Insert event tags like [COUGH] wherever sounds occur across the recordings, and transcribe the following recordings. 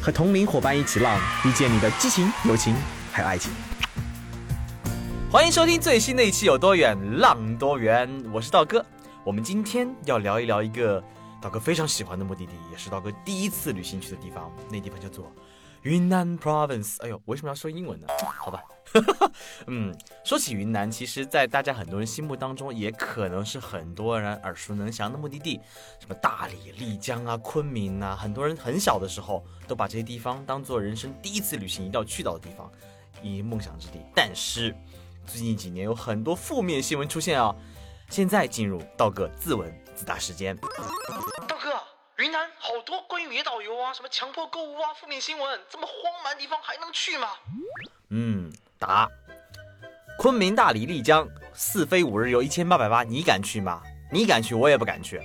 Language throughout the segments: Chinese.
和同龄伙伴一起浪，遇见你的激情、友情还有爱情。欢迎收听最新的一期《有多远浪多远》，我是道哥。我们今天要聊一聊一个道哥非常喜欢的目的地，也是道哥第一次旅行去的地方。那地方叫做云南 Province。哎呦，为什么要说英文呢？好吧，[LAUGHS] 嗯，说起云南，其实，在大家很多人心目当中，也可能是很多人耳熟能详的目的地，什么大理、丽江啊、昆明啊，很多人很小的时候都把这些地方当做人生第一次旅行一定要去到的地方，以梦想之地。但是，最近几年有很多负面新闻出现啊！现在进入道哥自问自答时间。道哥，云南好多关于野导游啊，什么强迫购物啊，负面新闻，这么荒蛮地方还能去吗？嗯，答：昆明、大理、丽江四飞五日游一千八百八，你敢去吗？你敢去，我也不敢去。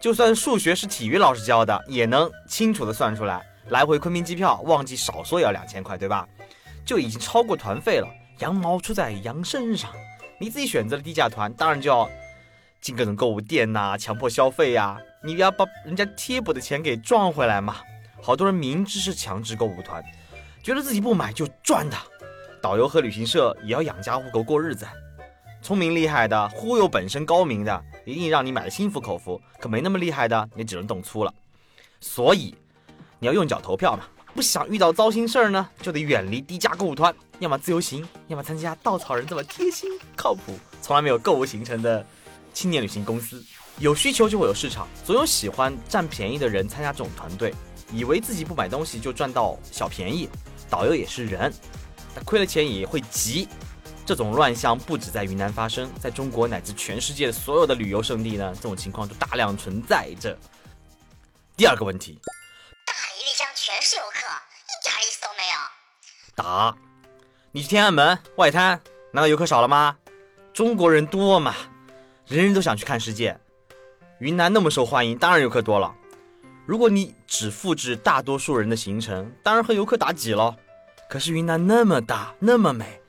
就算数学是体育老师教的，也能清楚的算出来，来回昆明机票，旺季少说也要两千块，对吧？就已经超过团费了。羊毛出在羊身上，你自己选择了低价团，当然就要进各种购物店呐，强迫消费呀，你要把人家贴补的钱给赚回来嘛。好多人明知是强制购物团，觉得自己不买就赚的。导游和旅行社也要养家糊口过日子，聪明厉害的忽悠本身高明的，一定让你买的心服口服；可没那么厉害的，你只能动粗了。所以你要用脚投票嘛。不想遇到糟心事儿呢，就得远离低价购物团，要么自由行，要么参加稻草人这么贴心、靠谱、从来没有购物行程的青年旅行公司。有需求就会有市场，总有喜欢占便宜的人参加这种团队，以为自己不买东西就赚到小便宜。导游也是人，亏了钱也会急。这种乱象不止在云南发生，在中国乃至全世界的所有的旅游胜地呢，这种情况都大量存在着。第二个问题。全是游客，一点意思都没有。答：你去天安门外滩，难道游客少了吗？中国人多嘛，人人都想去看世界。云南那么受欢迎，当然游客多了。如果你只复制大多数人的行程，当然和游客打挤了。可是云南那么大，那么美，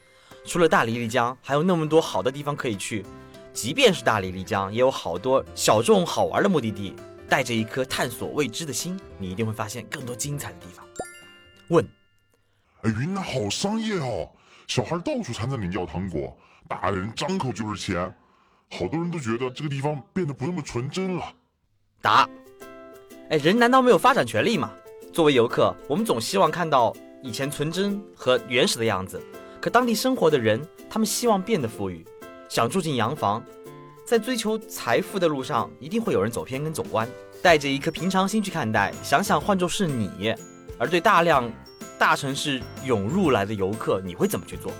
除了大理、丽江，还有那么多好的地方可以去。即便是大理、丽江，也有好多小众好玩的目的地。带着一颗探索未知的心，你一定会发现更多精彩的地方。问：哎，云南好商业哦，小孩到处缠着你要糖果，大人张口就是钱，好多人都觉得这个地方变得不那么纯真了。答：哎，人难道没有发展权利吗？作为游客，我们总希望看到以前纯真和原始的样子，可当地生活的人，他们希望变得富裕，想住进洋房。在追求财富的路上，一定会有人走偏跟走弯。带着一颗平常心去看待，想想换作是你，而对大量大城市涌入来的游客，你会怎么去做？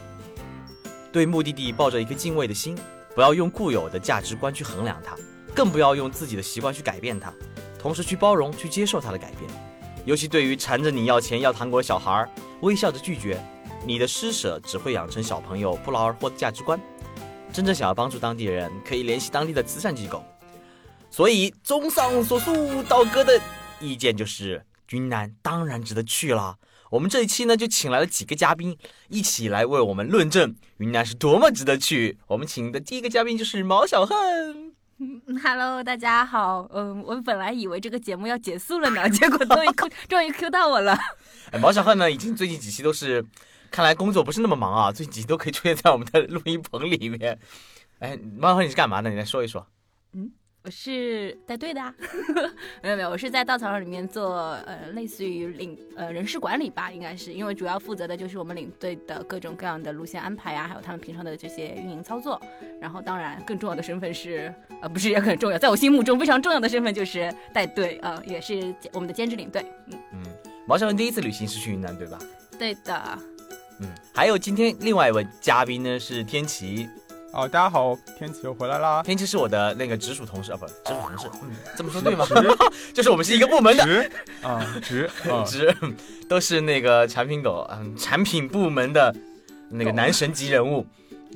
对目的地抱着一颗敬畏的心，不要用固有的价值观去衡量它，更不要用自己的习惯去改变它，同时去包容、去接受它的改变。尤其对于缠着你要钱要糖果的小孩，微笑着拒绝，你的施舍只会养成小朋友不劳而获的价值观。真正想要帮助当地人，可以联系当地的慈善机构。所以，综上所述，道哥的意见就是，云南当然值得去了。我们这一期呢，就请来了几个嘉宾，一起来为我们论证云南是多么值得去。我们请的第一个嘉宾就是毛小恨。Hello，大家好。嗯，我本来以为这个节目要结束了呢，[LAUGHS] 结果终于终于 Q 到我了。哎，毛小恨呢，已经最近几期都是。看来工作不是那么忙啊，最近几期都可以出现在我们的录音棚里面。哎，毛小贺你是干嘛的？你来说一说。嗯，我是带队的啊。[LAUGHS] 没有没有，我是在稻草人里面做呃，类似于领呃人事管理吧，应该是，因为主要负责的就是我们领队的各种各样的路线安排啊，还有他们平常的这些运营操作。然后当然更重要的身份是呃，不是也很重要，在我心目中非常重要的身份就是带队呃，也是我们的兼职领队。嗯嗯，毛小文第一次旅行是去云南对吧？对的。嗯，还有今天另外一位嘉宾呢是天琪，哦，大家好，天琪又回来啦。天琪是我的那个直属同事啊，不，直属同事，嗯，这么说对吗？[LAUGHS] 就是我们是一个部门的，直啊直 [LAUGHS] 啊直，都是那个产品狗，嗯，产品部门的那个男神级人物，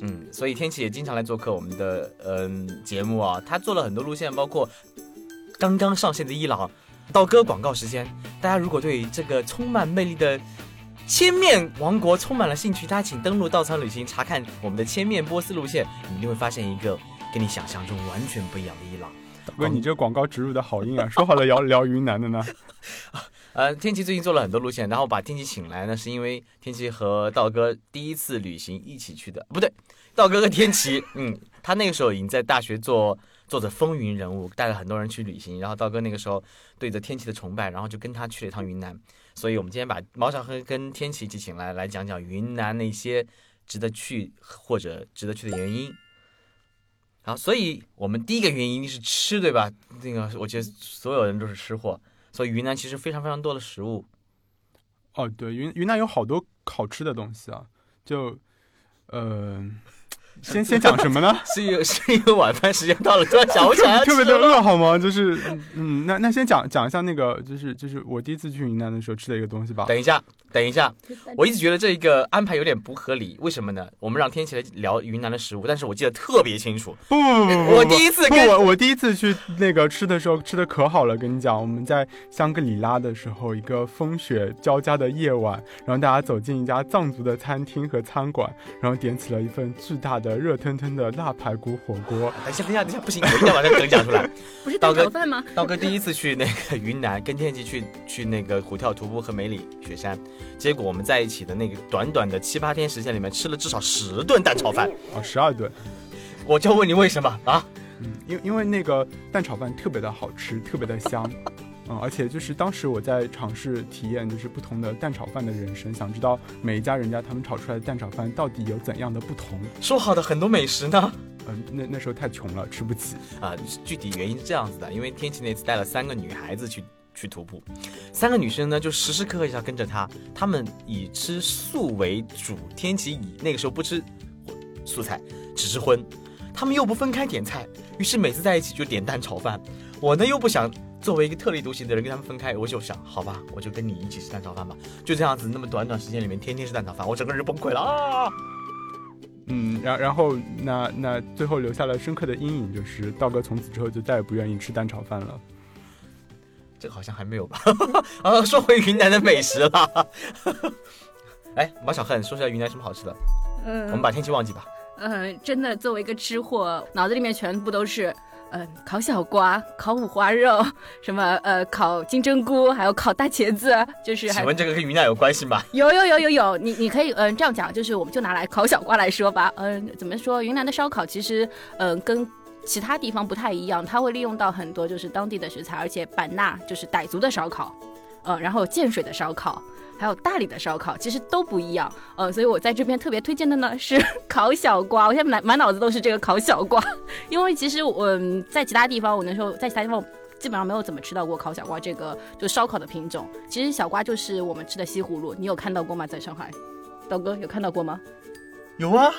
嗯，所以天琪也经常来做客我们的嗯节目啊，他做了很多路线，包括刚刚上线的伊朗。刀哥广告时间，大家如果对这个充满魅力的千面王国充满了兴趣，大家请登录稻草旅行查看我们的千面波斯路线，你一定会发现一个跟你想象中完全不一样的伊朗。大哥，你这广告植入的好硬啊！说好了聊聊云南的呢。呃，天琪最近做了很多路线，然后把天琪请来呢，是因为天琪和道哥第一次旅行一起去的，不对，道哥和天琪，嗯，他那个时候已经在大学做。做着风云人物，带了很多人去旅行，然后道哥那个时候对着天琪的崇拜，然后就跟他去了一趟云南。所以我们今天把毛小黑跟天琪一起请来，来讲讲云南那些值得去或者值得去的原因。好，所以我们第一个原因是吃，对吧？那个我觉得所有人都是吃货，所以云南其实非常非常多的食物。哦，对，云云南有好多好吃的东西啊，就，嗯。先先讲什么呢？[LAUGHS] 是因是一个晚饭时间到了，突然想不起来特别的饿好吗？就是嗯，那那先讲讲一下那个，就是就是我第一次去云南的时候吃的一个东西吧。等一下，等一下，我一直觉得这一个安排有点不合理，为什么呢？我们让天琪来聊云南的食物，但是我记得特别清楚。不不不不，我第一次跟我我第一次去那个吃的时候吃的可好了，跟你讲，我们在香格里拉的时候，一个风雪交加的夜晚，然后大家走进一家藏族的餐厅和餐馆，然后点起了一份巨大的热腾腾的辣排骨火锅。等一下，等一下，等一下，不行，我一定要把这个梗讲出来。[LAUGHS] 不是刀哥饭吗？[LAUGHS] 刀哥第一次去那个云南，跟天琪去去那个虎跳徒步和梅里雪山。结果我们在一起的那个短短的七八天时间里面，吃了至少十顿蛋炒饭啊，十二顿。我就问你为什么啊？嗯，因因为那个蛋炒饭特别的好吃，特别的香。嗯，而且就是当时我在尝试体验，就是不同的蛋炒饭的人生，想知道每一家人家他们炒出来的蛋炒饭到底有怎样的不同。说好的很多美食呢？嗯，那那时候太穷了，吃不起啊。具体原因是这样子的，因为天琪那次带了三个女孩子去。去徒步，三个女生呢就时时刻刻要跟着他。他们以吃素为主，天琪以那个时候不吃素菜，只吃荤。他们又不分开点菜，于是每次在一起就点蛋炒饭。我呢又不想作为一个特立独行的人跟他们分开，我就想，好吧，我就跟你一起吃蛋炒饭吧。就这样子，那么短短时间里面，天天吃蛋炒饭，我整个人就崩溃了啊！嗯，然然后那那最后留下了深刻的阴影，就是道哥从此之后就再也不愿意吃蛋炒饭了。这个好像还没有吧？[LAUGHS] 啊，说回云南的美食了。[LAUGHS] 哎，马小恨，说下云南什么好吃的？嗯，我们把天气忘记吧。嗯，真的，作为一个吃货，脑子里面全部都是，嗯，烤小瓜、烤五花肉，什么呃，烤金针菇，还有烤大茄子，就是。请问这个跟云南有关系吗？有有有有有，你你可以嗯这样讲，就是我们就拿来烤小瓜来说吧。嗯，怎么说？云南的烧烤其实嗯跟。其他地方不太一样，它会利用到很多就是当地的食材，而且版纳就是傣族的烧烤，呃，然后建水的烧烤，还有大理的烧烤，其实都不一样，呃，所以我在这边特别推荐的呢 [LAUGHS] 是烤小瓜，我现在满满脑子都是这个烤小瓜，[LAUGHS] 因为其实我在其他地方，我那时候在其他地方基本上没有怎么吃到过烤小瓜这个就烧烤的品种，其实小瓜就是我们吃的西葫芦，你有看到过吗？在上海，刀哥有看到过吗？有啊。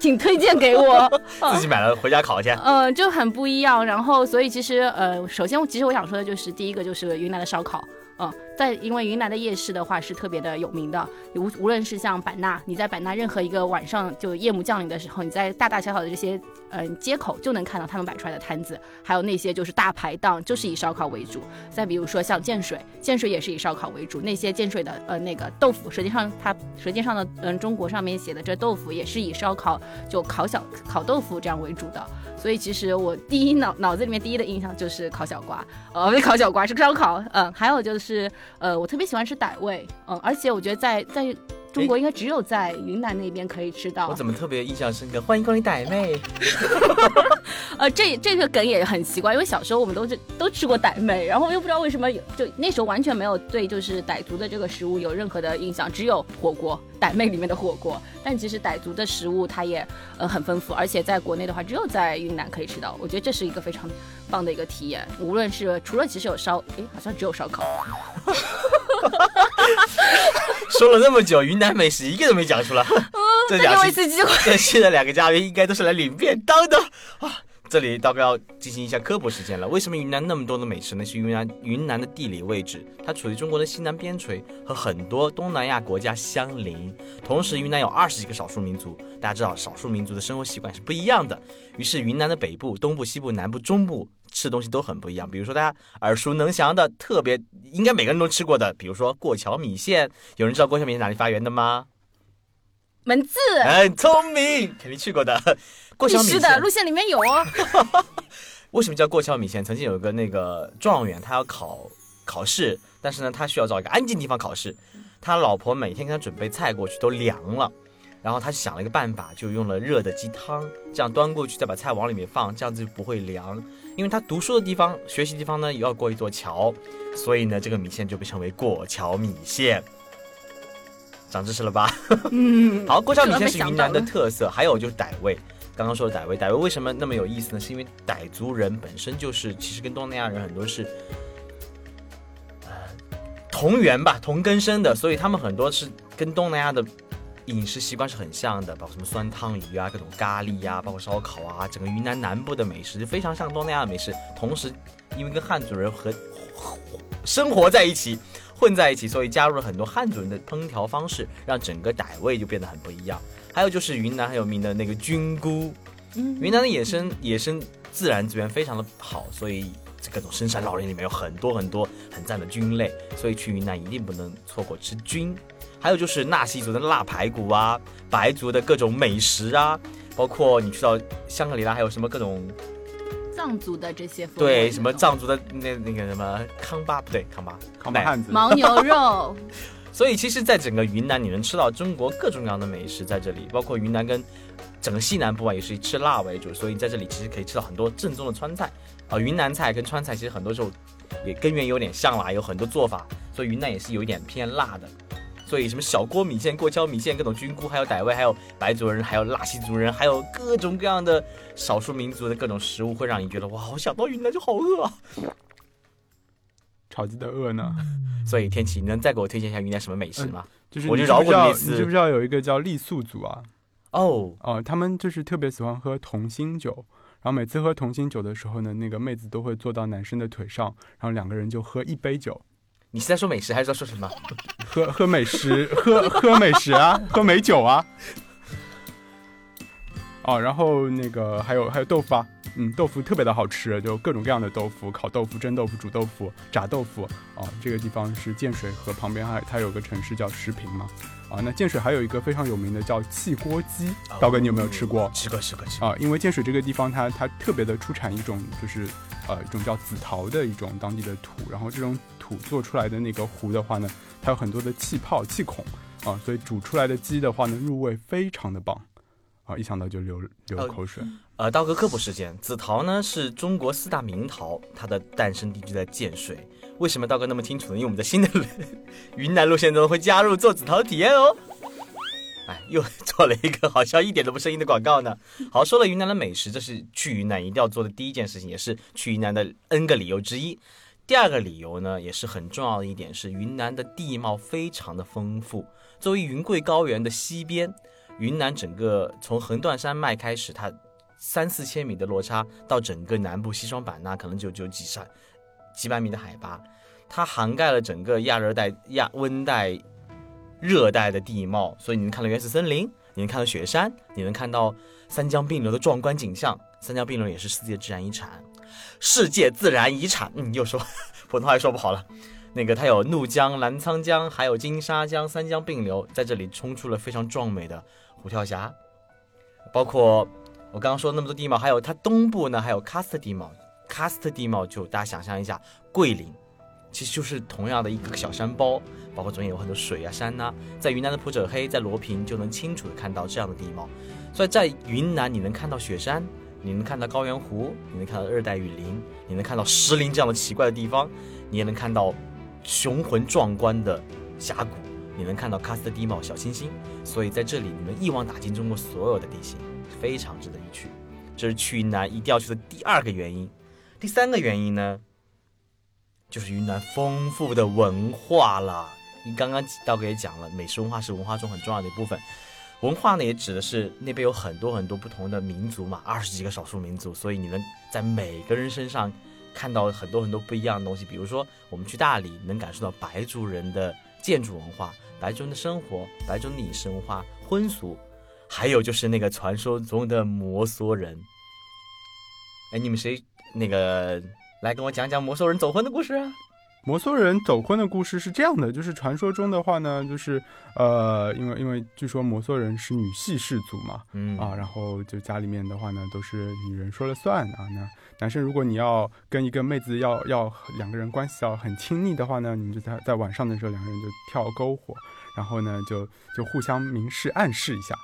请推荐给我，[LAUGHS] 自己买了回家烤去。嗯，就很不一样。然后，所以其实，呃，首先，其实我想说的就是，第一个就是云南的烧烤。嗯，在因为云南的夜市的话是特别的有名的，无无论是像版纳，你在版纳任何一个晚上就夜幕降临的时候，你在大大小小的这些嗯街口就能看到他们摆出来的摊子，还有那些就是大排档，就是以烧烤为主。再比如说像建水，建水也是以烧烤为主，那些建水的呃那个豆腐，实际上它舌尖上的嗯中国上面写的这豆腐也是以烧烤就烤小烤豆腐这样为主的。所以其实我第一脑脑子里面第一的印象就是烤小瓜，呃，不是烤小瓜，是烧烤。嗯，还有就是，呃，我特别喜欢吃傣味，嗯，而且我觉得在在中国应该只有在云南那边可以吃到。我怎么特别印象深刻？欢迎光临傣妹。[LAUGHS] 呃，这这个梗也很奇怪，因为小时候我们都是都吃过傣妹，然后又不知道为什么就那时候完全没有对就是傣族的这个食物有任何的印象，只有火锅，傣妹里面的火锅。但其实傣族的食物它也呃很丰富，而且在国内的话只有在云南可以吃到。我觉得这是一个非常棒的一个体验，无论是除了其实有烧，诶，好像只有烧烤。[LAUGHS] 说了那么久，云南美食一个都没讲出来。[LAUGHS] 这再给我两期一次机会。[LAUGHS] 这期的两个嘉宾应该都是来领便当的啊！这里大概要进行一下科普时间了。为什么云南那么多的美食呢？是云南云南的地理位置，它处于中国的西南边陲，和很多东南亚国家相邻。同时，云南有二十几个少数民族，大家知道少数民族的生活习惯是不一样的。于是，云南的北部、东部、西部、南部、中部吃的东西都很不一样。比如说大家耳熟能详的，特别应该每个人都吃过的，比如说过桥米线。有人知道过桥米线哪里发源的吗？文字很聪明，肯定去过的。[LAUGHS] 过桥米线的，路线里面有哦。[LAUGHS] 为什么叫过桥米线？曾经有个那个状元，他要考考试，但是呢，他需要找一个安静地方考试。他老婆每天给他准备菜过去都凉了，然后他想了一个办法，就用了热的鸡汤，这样端过去，再把菜往里面放，这样子就不会凉。因为他读书的地方、学习地方呢，也要过一座桥，所以呢，这个米线就被称为过桥米线。长知识了吧？嗯，[LAUGHS] 好，过桥米线是云南的特色，还有就是傣味。刚刚说的傣味，傣味为什么那么有意思呢？是因为傣族人本身就是其实跟东南亚人很多是，呃，同源吧，同根生的，所以他们很多是跟东南亚的饮食习惯是很像的，包括什么酸汤鱼啊、各种咖喱呀、包括烧烤啊，整个云南南部的美食就非常像东南亚的美食。同时，因为跟汉族人和生活在一起，混在一起，所以加入了很多汉族人的烹调方式，让整个傣味就变得很不一样。还有就是云南很有名的那个菌菇，嗯云南的野生野生自然资源非常的好，所以这各种深山老林里面有很多很多很赞的菌类，所以去云南一定不能错过吃菌。还有就是纳西族的腊排骨啊，白族的各种美食啊，包括你去到香格里拉还有什么各种藏族的这些风味对什么藏族的那那个什么康巴不对康巴康巴汉子，牦牛肉，[LAUGHS] 所以其实，在整个云南，你能吃到中国各种各样的美食在这里，包括云南跟整个西南部啊，也是以吃辣为主，所以在这里其实可以吃到很多正宗的川菜。啊、云南菜跟川菜其实很多时候也根源有点像啦，有很多做法，所以云南也是有一点偏辣的。所以什么小锅米线、过桥米线、各种菌菇，还有傣味，还有白族人，还有纳西族人，还有各种各样的少数民族的各种食物，会让你觉得哇，我想到云南就好饿啊！超级 [LAUGHS] 的饿呢。所以天启，你能再给我推荐一下云南什么美食吗？就是我就饶过你一次你知不知道有一个叫傈僳族啊？哦，哦、他们就是特别喜欢喝同心酒，然后每次喝同心酒的时候呢，那个妹子都会坐到男生的腿上，然后两个人就喝一杯酒，你是在说美食还是在说什么？[LAUGHS] 喝喝美食，[LAUGHS] 喝喝美食啊，喝美酒啊。哦，然后那个还有还有豆腐啊，嗯，豆腐特别的好吃，就各种各样的豆腐，烤豆腐、蒸豆腐、煮豆腐、炸豆腐。哦，这个地方是建水河旁边还它有个城市叫石屏嘛。啊，那建水还有一个非常有名的叫汽锅鸡，刀哥你有没有吃过？吃过，吃过，吃过。啊，因为建水这个地方它它特别的出产一种就是呃一种叫紫陶的一种当地的土，然后这种土做出来的那个壶的话呢，它有很多的气泡气孔啊，所以煮出来的鸡的话呢入味非常的棒啊，一想到就流流呃口水。呃，刀哥科普时间，紫陶呢是中国四大名陶，它的诞生地就在建水。为什么刀哥那么清楚呢？因为我们在新的 [LAUGHS] 云南路线中会加入做紫陶的体验哦。哎，又 [LAUGHS] 做了一个好像一点都不生硬的广告呢。好，说了云南的美食，这是去云南一定要做的第一件事情，也是去云南的 N 个理由之一。第二个理由呢，也是很重要的一点是，云南的地貌非常的丰富。作为云贵高原的西边，云南整个从横断山脉开始，它三四千米的落差，到整个南部西双版纳可能就只有几山几百米的海拔，它涵盖了整个亚热带、亚温带、热带的地貌，所以你能看到原始森林，你能看到雪山，你能看到三江并流的壮观景象。三江并流也是世界自然遗产，世界自然遗产，嗯，又说 [LAUGHS] 普通话说不好了。那个它有怒江、澜沧江，还有金沙江，三江并流，在这里冲出了非常壮美的虎跳峡，包括我刚刚说那么多地貌，还有它东部呢，还有喀斯特地貌。喀斯特地貌就大家想象一下，桂林其实就是同样的一个小山包，包括中间有很多水啊山呐、在云南的普者黑，在罗平就能清楚的看到这样的地貌。所以在云南你能看到雪山，你能看到高原湖，你能看到热带雨林，你能看到石林这样的奇怪的地方，你也能看到雄浑壮观的峡谷，你能看到喀斯特地貌小清新。所以在这里你能一网打尽中国所有的地形，非常值得一去。这是去云南一定要去的第二个原因。第三个原因呢，就是云南丰富的文化了。你刚刚道哥也讲了，美食文化是文化中很重要的一部分。文化呢，也指的是那边有很多很多不同的民族嘛，二十几个少数民族，所以你能在每个人身上看到很多很多不一样的东西。比如说，我们去大理，能感受到白族人的建筑文化、白族人的生活、白族人的饮食文化、婚俗，还有就是那个传说中的摩梭人。哎，你们谁那个来跟我讲讲摩梭人走婚的故事啊？摩梭人走婚的故事是这样的，就是传说中的话呢，就是呃，因为因为据说摩梭人是女系氏族嘛，嗯啊，然后就家里面的话呢都是女人说了算啊。那男生如果你要跟一个妹子要要两个人关系要很亲密的话呢，你们就在在晚上的时候两个人就跳篝火，然后呢就就互相明示暗示一下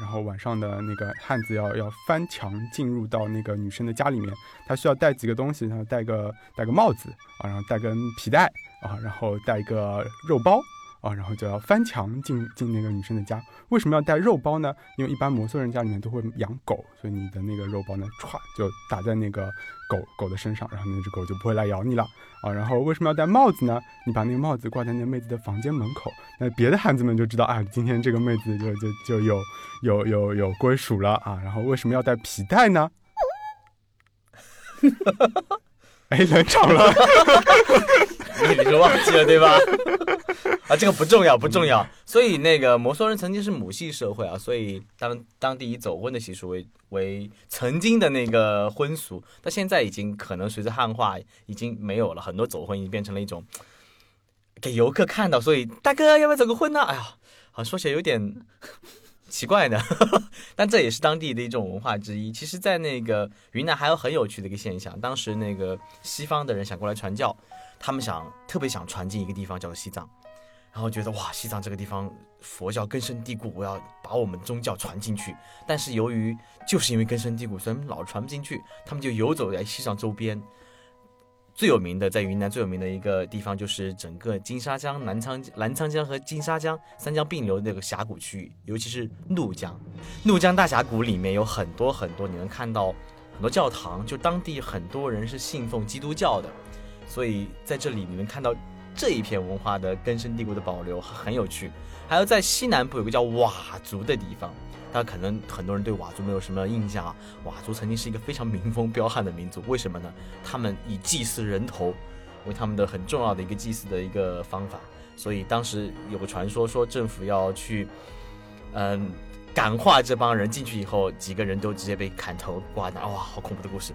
然后晚上的那个汉子要要翻墙进入到那个女生的家里面，他需要带几个东西，然后戴个戴个帽子啊，然后带根皮带啊，然后带一个肉包啊，然后就要翻墙进进那个女生的家。为什么要带肉包呢？因为一般摩梭人家里面都会养狗，所以你的那个肉包呢，歘就打在那个狗狗的身上，然后那只狗就不会来咬你了啊。然后为什么要戴帽子呢？你把那个帽子挂在那个妹子的房间门口，那别的汉子们就知道啊，今天这个妹子就就就有有有有归属了啊。然后为什么要带皮带呢？[LAUGHS] 哎，冷场了。[LAUGHS] 你是忘记了对吧？啊，这个不重要，不重要。所以那个摩梭人曾经是母系社会啊，所以当当地以走婚的习俗为为曾经的那个婚俗，但现在已经可能随着汉化已经没有了，很多走婚已经变成了一种给游客看到，所以大哥要不要走个婚呢？哎呀，好像说起来有点奇怪的，[LAUGHS] 但这也是当地的一种文化之一。其实，在那个云南还有很有趣的一个现象，当时那个西方的人想过来传教。他们想特别想传进一个地方叫做西藏，然后觉得哇，西藏这个地方佛教根深蒂固，我要把我们宗教传进去。但是由于就是因为根深蒂固，所以老传不进去，他们就游走在西藏周边。最有名的在云南最有名的一个地方就是整个金沙江、南昌澜沧江和金沙江三江并流的那个峡谷区域，尤其是怒江。怒江大峡谷里面有很多很多，你能看到很多教堂，就当地很多人是信奉基督教的。所以在这里你能看到这一片文化的根深蒂固的保留，很有趣。还有在西南部有个叫佤族的地方，大家可能很多人对佤族没有什么印象啊。佤族曾经是一个非常民风彪悍的民族，为什么呢？他们以祭祀人头为他们的很重要的一个祭祀的一个方法。所以当时有个传说说政府要去，嗯，感化这帮人进去以后，几个人都直接被砍头挂那，哇，好恐怖的故事。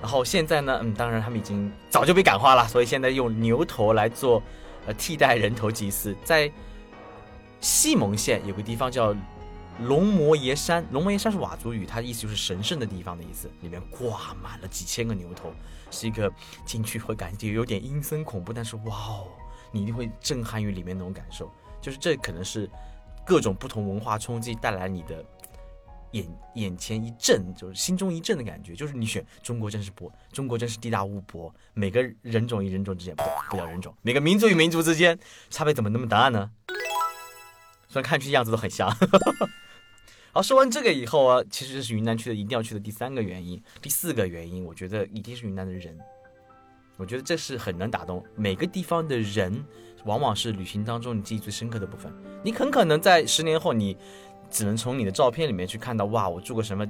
然后现在呢，嗯，当然他们已经早就被感化了，所以现在用牛头来做，呃，替代人头祭祀。在西蒙县有个地方叫龙摩耶山，龙摩耶山是佤族语，它的意思就是神圣的地方的意思，里面挂满了几千个牛头，是一个进去会感觉有点阴森恐怖，但是哇哦，你一定会震撼于里面那种感受，就是这可能是各种不同文化冲击带来你的。眼眼前一震，就是心中一震的感觉，就是你选中国真是博，中国真是地大物博，每个人种与人种之间不不叫人种，每个民族与民族之间差别怎么那么大呢？虽然看去样子都很像。好，说完这个以后啊，其实这是云南去的一定要去的第三个原因，第四个原因，我觉得一定是云南的人，我觉得这是很能打动每个地方的人，往往是旅行当中你记忆最深刻的部分。你很可能在十年后你。只能从你的照片里面去看到，哇，我住过什么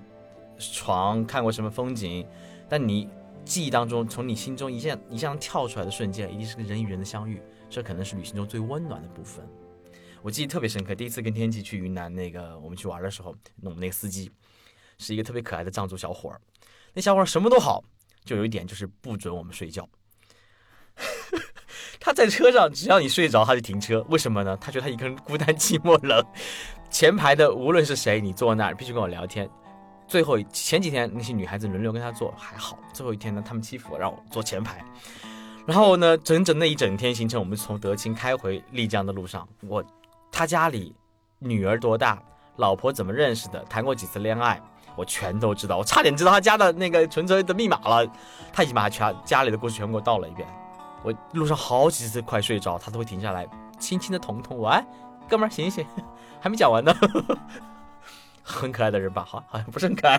床，看过什么风景。但你记忆当中，从你心中一下一下跳出来的瞬间，一定是个人与人的相遇，这可能是旅行中最温暖的部分。我记忆特别深刻，第一次跟天琪去云南，那个我们去玩的时候，我们那个司机是一个特别可爱的藏族小伙儿。那小伙儿什么都好，就有一点就是不准我们睡觉。[LAUGHS] 他在车上，只要你睡着，他就停车。为什么呢？他觉得他一个人孤单寂寞冷。前排的无论是谁，你坐那儿必须跟我聊天。最后前几天那些女孩子轮流跟他坐还好，最后一天呢，他们欺负我，让我坐前排。然后呢，整整那一整天行程，我们从德清开回丽江的路上，我他家里女儿多大，老婆怎么认识的，谈过几次恋爱，我全都知道。我差点知道他家的那个存折的密码了。他已经把全家里的故事全给我道了一遍。我路上好几次快睡着，他都会停下来，轻轻的捅捅我。哎，哥们儿，醒醒，还没讲完呢。很可爱的人吧？好，好像不是很可爱。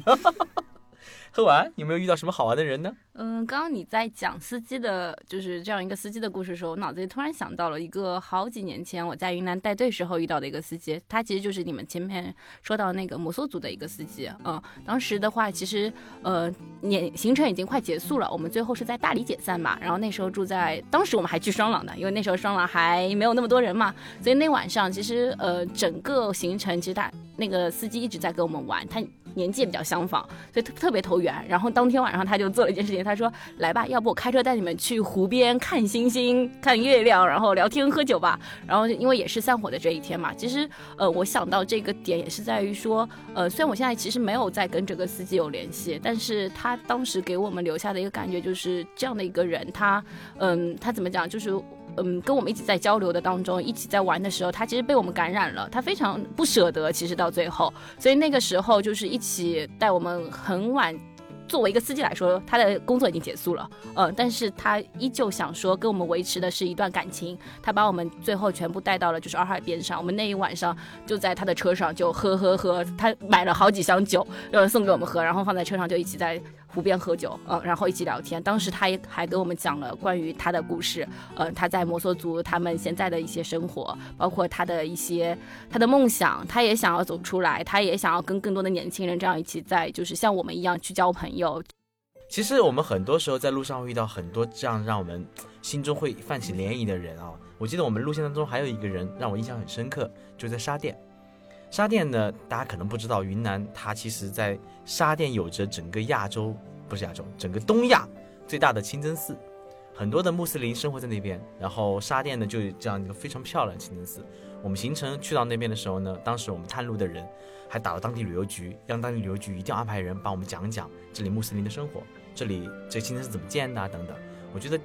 喝完有没有遇到什么好玩的人呢？嗯，刚刚你在讲司机的，就是这样一个司机的故事的时候，我脑子里突然想到了一个好几年前我在云南带队时候遇到的一个司机，他其实就是你们前面说到那个摩梭族的一个司机。嗯，当时的话，其实呃年行程已经快结束了，我们最后是在大理解散嘛，然后那时候住在，当时我们还去双廊的，因为那时候双廊还没有那么多人嘛，所以那晚上其实呃整个行程其实他那个司机一直在跟我们玩，他。年纪也比较相仿，所以特特别投缘。然后当天晚上他就做了一件事情，他说：“来吧，要不我开车带你们去湖边看星星、看月亮，然后聊天喝酒吧。”然后因为也是散伙的这一天嘛，其实呃，我想到这个点也是在于说，呃，虽然我现在其实没有在跟这个司机有联系，但是他当时给我们留下的一个感觉就是这样的一个人，他嗯，他怎么讲就是。嗯，跟我们一起在交流的当中，一起在玩的时候，他其实被我们感染了，他非常不舍得。其实到最后，所以那个时候就是一起带我们很晚。作为一个司机来说，他的工作已经结束了，嗯，但是他依旧想说跟我们维持的是一段感情。他把我们最后全部带到了就是洱海边上，我们那一晚上就在他的车上就喝喝喝，他买了好几箱酒，呃，送给我们喝，然后放在车上就一起在。湖边喝酒，嗯，然后一起聊天。当时他也还给我们讲了关于他的故事，嗯，他在摩梭族他们现在的一些生活，包括他的一些他的梦想，他也想要走出来，他也想要跟更多的年轻人这样一起在，就是像我们一样去交朋友。其实我们很多时候在路上会遇到很多这样让我们心中会泛起涟漪的人啊。我记得我们路线当中还有一个人让我印象很深刻，就在沙甸。沙甸呢，大家可能不知道，云南它其实，在沙甸有着整个亚洲，不是亚洲，整个东亚最大的清真寺，很多的穆斯林生活在那边。然后沙甸呢，就有这样一个非常漂亮的清真寺。我们行程去到那边的时候呢，当时我们探路的人还打了当地旅游局，让当地旅游局一定要安排人帮我们讲讲这里穆斯林的生活，这里这清真寺怎么建的等等。我觉得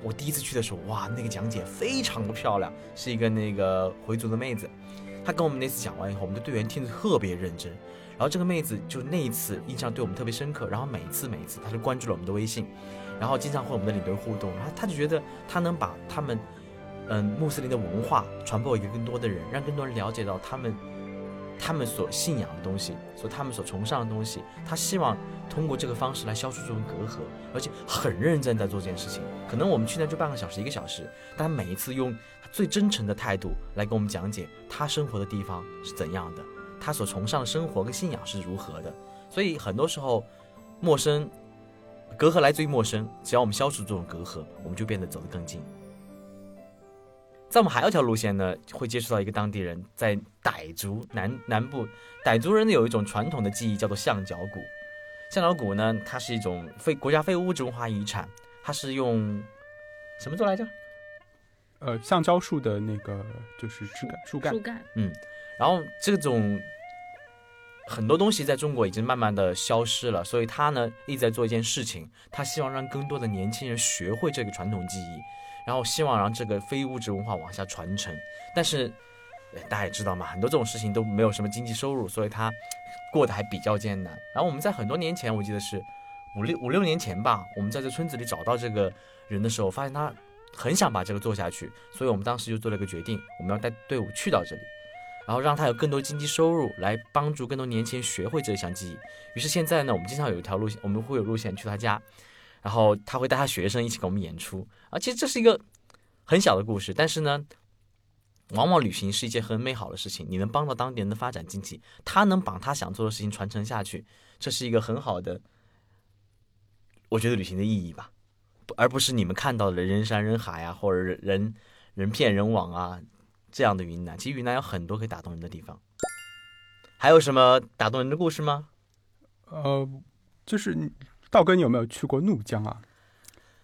我第一次去的时候，哇，那个讲解非常的漂亮，是一个那个回族的妹子。[LAUGHS] 他跟我们那次讲完以后，我们的队员听得特别认真，然后这个妹子就那一次印象对我们特别深刻，然后每一次每一次她都关注了我们的微信，然后经常和我们的领队互动，然后她就觉得她能把他们，嗯，穆斯林的文化传播给更多的人，让更多人了解到他们。他们所信仰的东西，所他们所崇尚的东西，她希望通过这个方式来消除这种隔阂，而且很认真在做这件事情。可能我们去那就半个小时、一个小时，但每一次用最真诚的态度来给我们讲解他生活的地方是怎样的，他所崇尚的生活跟信仰是如何的。所以很多时候，陌生隔阂来自于陌生，只要我们消除这种隔阂，我们就变得走得更近。在我们还有一条路线呢，会接触到一个当地人，在傣族南南部，傣族人呢有一种传统的技艺叫做象脚鼓。象脚鼓呢，它是一种非国家非物质文化遗产，它是用什么做来着？呃，橡胶树的那个就是枝干、树干。树干。嗯，然后这种很多东西在中国已经慢慢的消失了，所以他呢一直在做一件事情，他希望让更多的年轻人学会这个传统技艺。然后希望让这个非物质文化往下传承，但是大家也知道嘛，很多这种事情都没有什么经济收入，所以他过得还比较艰难。然后我们在很多年前，我记得是五六五六年前吧，我们在这村子里找到这个人的时候，发现他很想把这个做下去，所以我们当时就做了一个决定，我们要带队伍去到这里，然后让他有更多经济收入，来帮助更多年轻人学会这项技艺。于是现在呢，我们经常有一条路线，我们会有路线去他家。然后他会带他学生一起给我们演出啊，其实这是一个很小的故事，但是呢，往往旅行是一件很美好的事情。你能帮到当地人的发展经济，他能把他想做的事情传承下去，这是一个很好的，我觉得旅行的意义吧，而不是你们看到的人山人海啊，或者人人骗人网啊这样的云南。其实云南有很多可以打动人的地方。还有什么打动人的故事吗？呃，就是。道哥，你有没有去过怒江啊？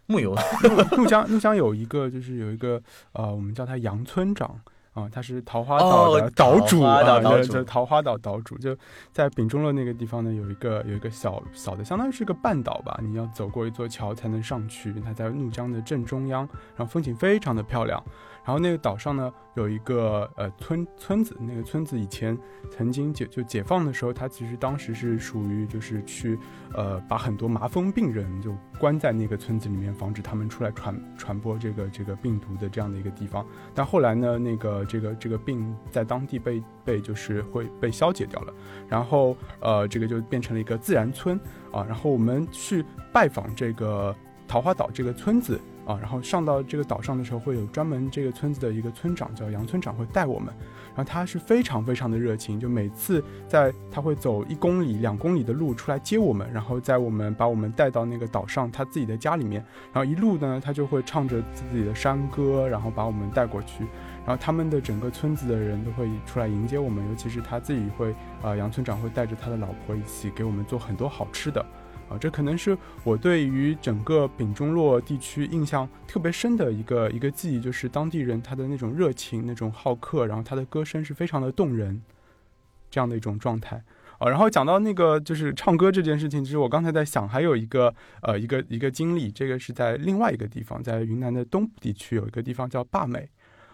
木有。[LAUGHS] 怒江，怒江有一个，就是有一个，呃，我们叫他杨村长啊，他是桃花岛的岛主啊，就桃花岛岛主，就在丙中洛那个地方呢，有一个有一个小小的，相当于是个半岛吧，你要走过一座桥才能上去。它在怒江的正中央，然后风景非常的漂亮。然后那个岛上呢有一个呃村村子，那个村子以前曾经解就解放的时候，它其实当时是属于就是去呃把很多麻风病人就关在那个村子里面，防止他们出来传传播这个这个病毒的这样的一个地方。但后来呢，那个这个这个病在当地被被就是会被消解掉了，然后呃这个就变成了一个自然村啊。然后我们去拜访这个桃花岛这个村子。啊，然后上到这个岛上的时候，会有专门这个村子的一个村长叫杨村长会带我们，然后他是非常非常的热情，就每次在他会走一公里、两公里的路出来接我们，然后在我们把我们带到那个岛上他自己的家里面，然后一路呢他就会唱着自己的山歌，然后把我们带过去，然后他们的整个村子的人都会出来迎接我们，尤其是他自己会，呃，杨村长会带着他的老婆一起给我们做很多好吃的。啊，这可能是我对于整个丙中洛地区印象特别深的一个一个记忆，就是当地人他的那种热情、那种好客，然后他的歌声是非常的动人，这样的一种状态。啊，然后讲到那个就是唱歌这件事情，其实我刚才在想，还有一个呃一个一个经历，这个是在另外一个地方，在云南的东部地区有一个地方叫坝美。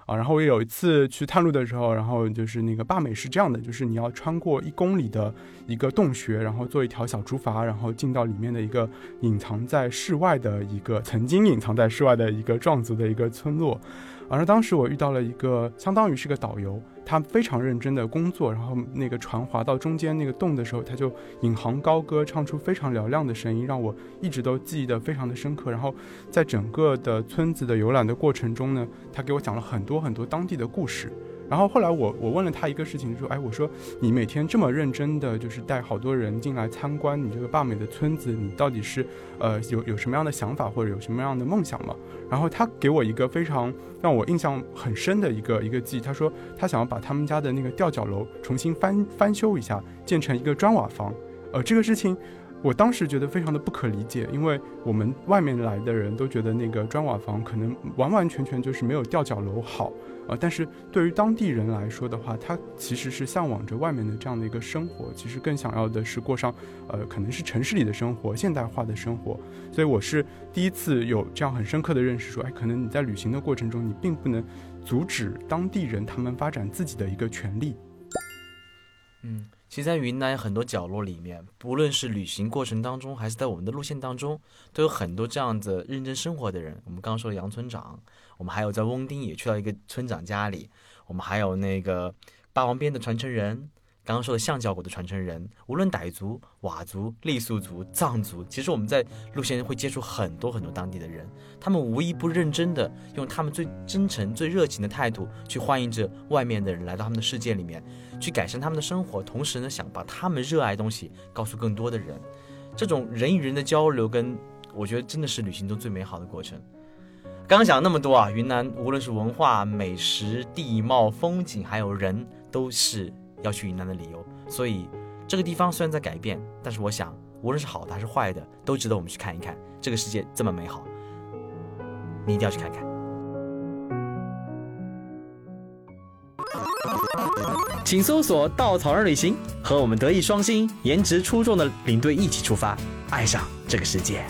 啊，然后我有一次去探路的时候，然后就是那个坝美是这样的，就是你要穿过一公里的一个洞穴，然后做一条小竹筏，然后进到里面的一个隐藏在室外的一个曾经隐藏在室外的一个壮族的一个村落。而当时我遇到了一个相当于是个导游，他非常认真的工作，然后那个船划到中间那个洞的时候，他就引吭高歌，唱出非常嘹亮的声音，让我一直都记忆的非常的深刻。然后在整个的村子的游览的过程中呢，他给我讲了很多很多当地的故事。然后后来我我问了他一个事情，说，哎，我说你每天这么认真的，就是带好多人进来参观你这个坝美的村子，你到底是呃有有什么样的想法或者有什么样的梦想吗？然后他给我一个非常让我印象很深的一个一个记忆，他说他想要把他们家的那个吊脚楼重新翻翻修一下，建成一个砖瓦房。呃，这个事情我当时觉得非常的不可理解，因为我们外面来的人都觉得那个砖瓦房可能完完全全就是没有吊脚楼好。呃，但是对于当地人来说的话，他其实是向往着外面的这样的一个生活，其实更想要的是过上，呃，可能是城市里的生活，现代化的生活。所以我是第一次有这样很深刻的认识，说，哎，可能你在旅行的过程中，你并不能阻止当地人他们发展自己的一个权利。嗯。其实，在云南很多角落里面，不论是旅行过程当中，还是在我们的路线当中，都有很多这样子认真生活的人。我们刚刚说的杨村长，我们还有在翁丁也去到一个村长家里，我们还有那个霸王鞭的传承人。刚刚说的象脚鼓的传承人，无论傣族、佤族、傈僳族、藏族，其实我们在路线会接触很多很多当地的人，他们无一不认真的用他们最真诚、最热情的态度去欢迎着外面的人来到他们的世界里面，去改善他们的生活，同时呢，想把他们热爱的东西告诉更多的人。这种人与人的交流，跟我觉得真的是旅行中最美好的过程。刚刚讲了那么多啊，云南无论是文化、美食、地貌、风景，还有人，都是。要去云南的理由，所以这个地方虽然在改变，但是我想，无论是好的还是坏的，都值得我们去看一看。这个世界这么美好，你一定要去看看。请搜索“稻草人旅行”，和我们德艺双馨、颜值出众的领队一起出发，爱上这个世界。